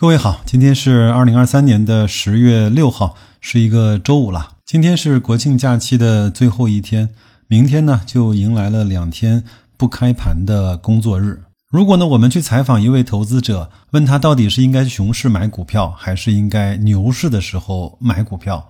各位好，今天是二零二三年的十月六号，是一个周五了。今天是国庆假期的最后一天，明天呢就迎来了两天不开盘的工作日。如果呢我们去采访一位投资者，问他到底是应该熊市买股票，还是应该牛市的时候买股票，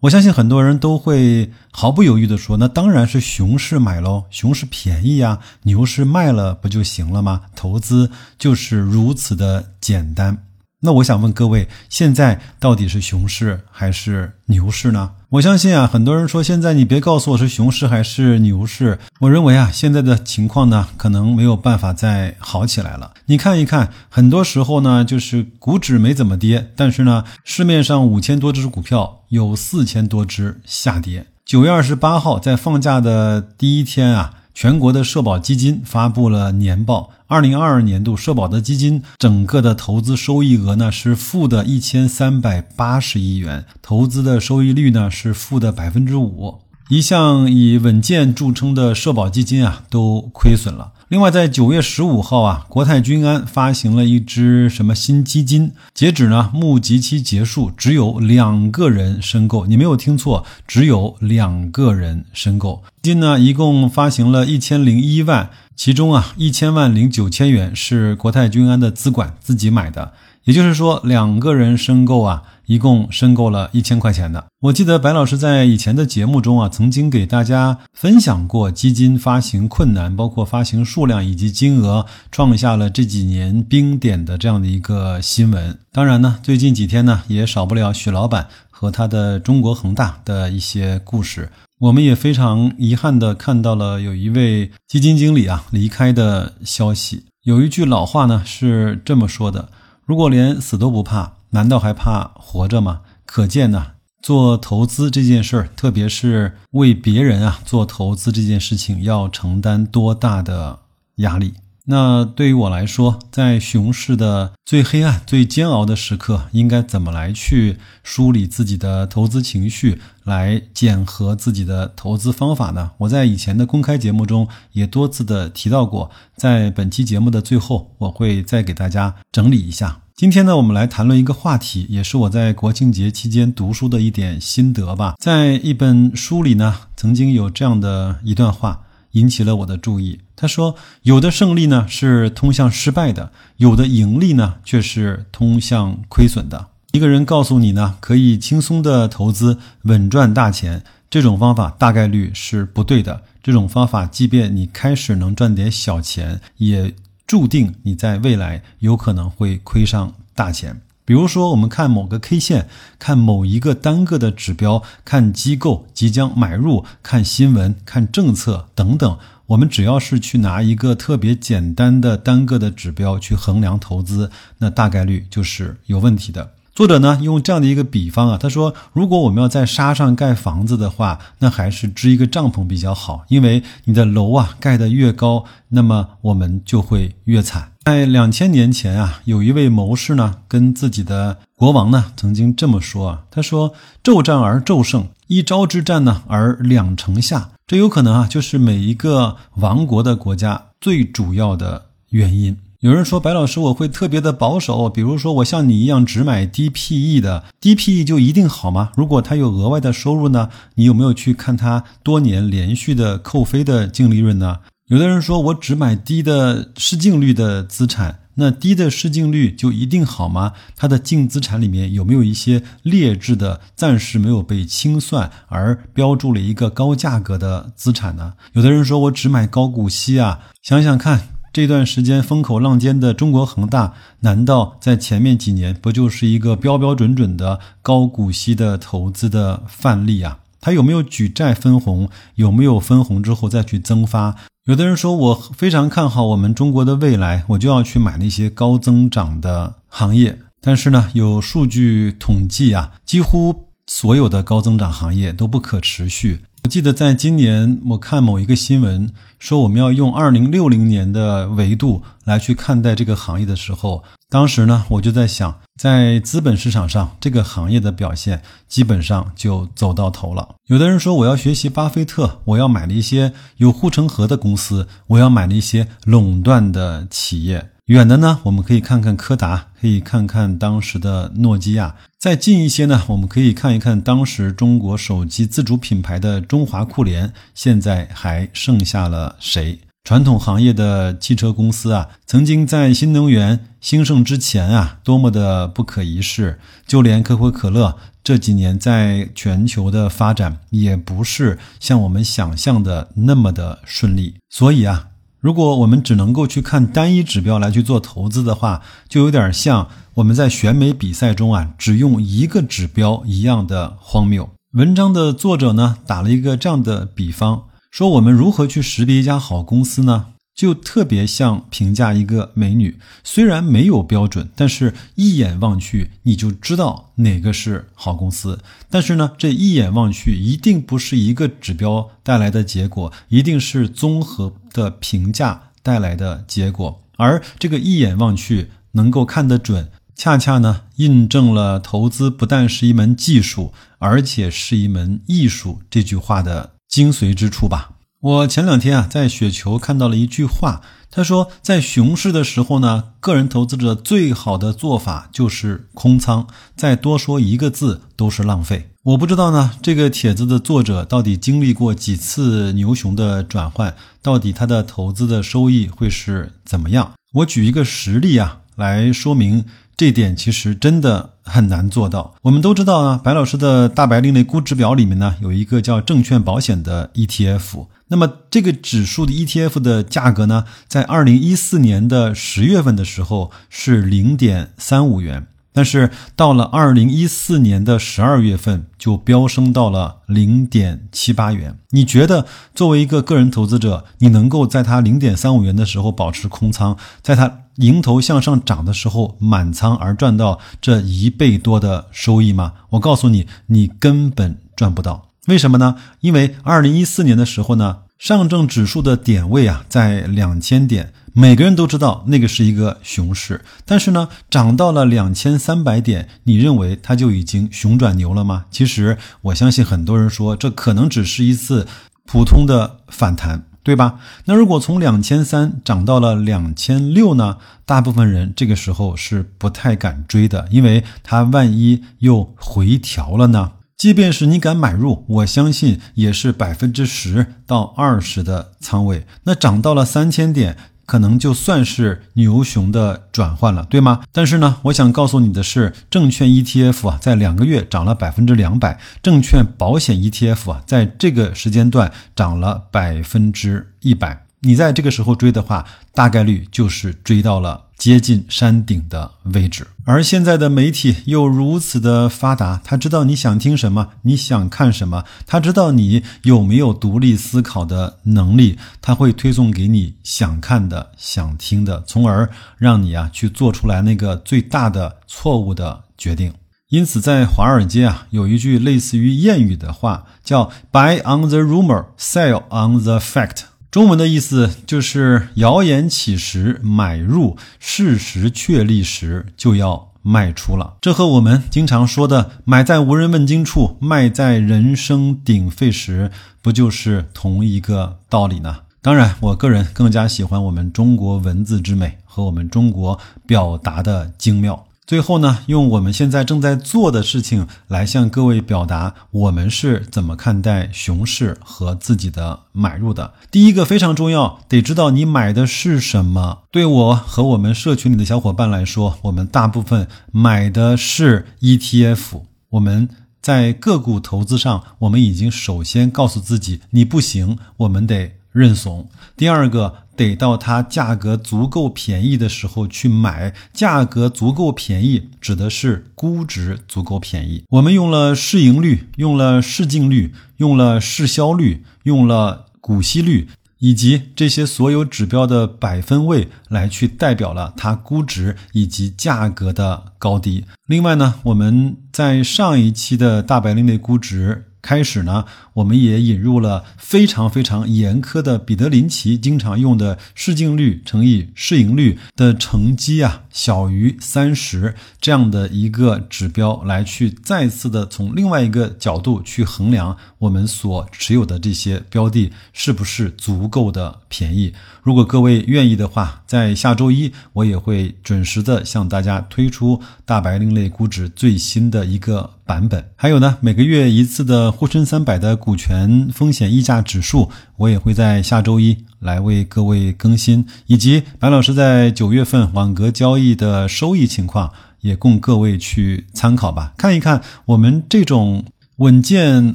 我相信很多人都会毫不犹豫地说，那当然是熊市买喽，熊市便宜呀，牛市卖了不就行了吗？投资就是如此的简单。那我想问各位，现在到底是熊市还是牛市呢？我相信啊，很多人说现在你别告诉我是熊市还是牛市。我认为啊，现在的情况呢，可能没有办法再好起来了。你看一看，很多时候呢，就是股指没怎么跌，但是呢，市面上五千多只股票有四千多只下跌。九月二十八号，在放假的第一天啊。全国的社保基金发布了年报，二零二二年度社保的基金整个的投资收益额呢是负的一千三百八十亿元，投资的收益率呢是负的百分之五。一向以稳健著称的社保基金啊，都亏损了。另外，在九月十五号啊，国泰君安发行了一支什么新基金？截止呢，募集期结束，只有两个人申购。你没有听错，只有两个人申购。基金呢，一共发行了一千零一万，其中啊，一千万零九千元是国泰君安的资管自己买的。也就是说，两个人申购啊，一共申购了一千块钱的。我记得白老师在以前的节目中啊，曾经给大家分享过基金发行困难，包括发行数量以及金额创下了这几年冰点的这样的一个新闻。当然呢，最近几天呢，也少不了许老板和他的中国恒大的一些故事。我们也非常遗憾的看到了有一位基金经理啊离开的消息。有一句老话呢是这么说的。如果连死都不怕，难道还怕活着吗？可见呢，做投资这件事儿，特别是为别人啊做投资这件事情，要承担多大的压力。那对于我来说，在熊市的最黑暗、最煎熬的时刻，应该怎么来去梳理自己的投资情绪，来检核自己的投资方法呢？我在以前的公开节目中也多次的提到过，在本期节目的最后，我会再给大家整理一下。今天呢，我们来谈论一个话题，也是我在国庆节期间读书的一点心得吧。在一本书里呢，曾经有这样的一段话。引起了我的注意。他说：“有的胜利呢是通向失败的，有的盈利呢却是通向亏损的。一个人告诉你呢可以轻松的投资，稳赚大钱，这种方法大概率是不对的。这种方法，即便你开始能赚点小钱，也注定你在未来有可能会亏上大钱。”比如说，我们看某个 K 线，看某一个单个的指标，看机构即将买入，看新闻，看政策等等。我们只要是去拿一个特别简单的单个的指标去衡量投资，那大概率就是有问题的。作者呢用这样的一个比方啊，他说，如果我们要在沙上盖房子的话，那还是支一个帐篷比较好，因为你的楼啊盖得越高，那么我们就会越惨。在两千年前啊，有一位谋士呢跟自己的国王呢曾经这么说啊，他说：“骤战而骤胜，一朝之战呢而两城下。”这有可能啊，就是每一个亡国的国家最主要的原因。有人说白老师我会特别的保守，比如说我像你一样只买低 PE 的，低 PE 就一定好吗？如果它有额外的收入呢？你有没有去看它多年连续的扣非的净利润呢？有的人说我只买低的市净率的资产，那低的市净率就一定好吗？它的净资产里面有没有一些劣质的、暂时没有被清算而标注了一个高价格的资产呢？有的人说我只买高股息啊，想想看。这段时间风口浪尖的中国恒大，难道在前面几年不就是一个标标准准的高股息的投资的范例啊？它有没有举债分红？有没有分红之后再去增发？有的人说我非常看好我们中国的未来，我就要去买那些高增长的行业。但是呢，有数据统计啊，几乎所有的高增长行业都不可持续。我记得在今年，我看某一个新闻说，我们要用二零六零年的维度来去看待这个行业的时候，当时呢，我就在想，在资本市场上，这个行业的表现基本上就走到头了。有的人说，我要学习巴菲特，我要买了一些有护城河的公司，我要买了一些垄断的企业。远的呢，我们可以看看柯达，可以看看当时的诺基亚；再近一些呢，我们可以看一看当时中国手机自主品牌的中华酷联，现在还剩下了谁？传统行业的汽车公司啊，曾经在新能源兴盛之前啊，多么的不可一世。就连可口可乐这几年在全球的发展，也不是像我们想象的那么的顺利。所以啊，如果我们只能够去看单一指标来去做投资的话，就有点像我们在选美比赛中啊，只用一个指标一样的荒谬。文章的作者呢，打了一个这样的比方。说我们如何去识别一家好公司呢？就特别像评价一个美女，虽然没有标准，但是一眼望去你就知道哪个是好公司。但是呢，这一眼望去一定不是一个指标带来的结果，一定是综合的评价带来的结果。而这个一眼望去能够看得准，恰恰呢印证了投资不但是一门技术，而且是一门艺术这句话的。精髓之处吧。我前两天啊，在雪球看到了一句话，他说，在熊市的时候呢，个人投资者最好的做法就是空仓，再多说一个字都是浪费。我不知道呢，这个帖子的作者到底经历过几次牛熊的转换，到底他的投资的收益会是怎么样？我举一个实例啊，来说明。这点其实真的很难做到。我们都知道啊，白老师的大白另类估值表里面呢，有一个叫证券保险的 ETF。那么这个指数的 ETF 的价格呢，在二零一四年的十月份的时候是零点三五元。但是到了二零一四年的十二月份，就飙升到了零点七八元。你觉得作为一个个人投资者，你能够在它零点三五元的时候保持空仓，在它迎头向上涨的时候满仓而赚到这一倍多的收益吗？我告诉你，你根本赚不到。为什么呢？因为二零一四年的时候呢，上证指数的点位啊在两千点。每个人都知道那个是一个熊市，但是呢，涨到了两千三百点，你认为它就已经熊转牛了吗？其实我相信很多人说，这可能只是一次普通的反弹，对吧？那如果从两千三涨到了两千六呢？大部分人这个时候是不太敢追的，因为它万一又回调了呢？即便是你敢买入，我相信也是百分之十到二十的仓位。那涨到了三千点。可能就算是牛熊的转换了，对吗？但是呢，我想告诉你的是，证券 ETF 啊，在两个月涨了百分之两百，证券保险 ETF 啊，在这个时间段涨了百分之一百。你在这个时候追的话，大概率就是追到了接近山顶的位置。而现在的媒体又如此的发达，他知道你想听什么，你想看什么，他知道你有没有独立思考的能力，他会推送给你想看的、想听的，从而让你啊去做出来那个最大的错误的决定。因此，在华尔街啊，有一句类似于谚语的话，叫 “Buy on the rumor, sell on the fact”。中文的意思就是谣言起时买入，事实确立时就要卖出了。这和我们经常说的“买在无人问津处，卖在人声鼎沸时”不就是同一个道理呢？当然，我个人更加喜欢我们中国文字之美和我们中国表达的精妙。最后呢，用我们现在正在做的事情来向各位表达我们是怎么看待熊市和自己的买入的。第一个非常重要，得知道你买的是什么。对我和我们社群里的小伙伴来说，我们大部分买的是 ETF。我们在个股投资上，我们已经首先告诉自己，你不行，我们得认怂。第二个。得到它价格足够便宜的时候去买，价格足够便宜指的是估值足够便宜。我们用了市盈率，用了市净率，用了市销率，用了股息率。以及这些所有指标的百分位来去代表了它估值以及价格的高低。另外呢，我们在上一期的大白另类估值开始呢，我们也引入了非常非常严苛的彼得林奇经常用的市净率乘以市盈率的乘积啊小于三十这样的一个指标，来去再次的从另外一个角度去衡量我们所持有的这些标的是不是足够的便宜。如果各位愿意的话，在下周一我也会准时的向大家推出大白另类估值最新的一个。版本还有呢，每个月一次的沪深三百的股权风险溢价指数，我也会在下周一来为各位更新，以及白老师在九月份网格交易的收益情况，也供各位去参考吧。看一看我们这种稳健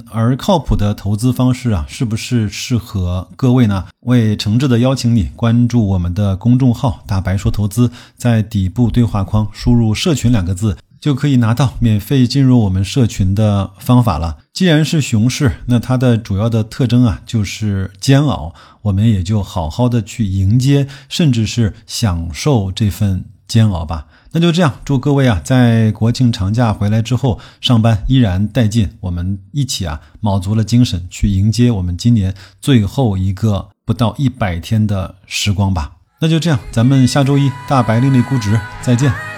而靠谱的投资方式啊，是不是适合各位呢？我也诚挚的邀请你关注我们的公众号“大白说投资”，在底部对话框输入“社群”两个字。就可以拿到免费进入我们社群的方法了。既然是熊市，那它的主要的特征啊就是煎熬，我们也就好好的去迎接，甚至是享受这份煎熬吧。那就这样，祝各位啊，在国庆长假回来之后，上班依然带劲，我们一起啊，卯足了精神去迎接我们今年最后一个不到一百天的时光吧。那就这样，咱们下周一大白另类估值再见。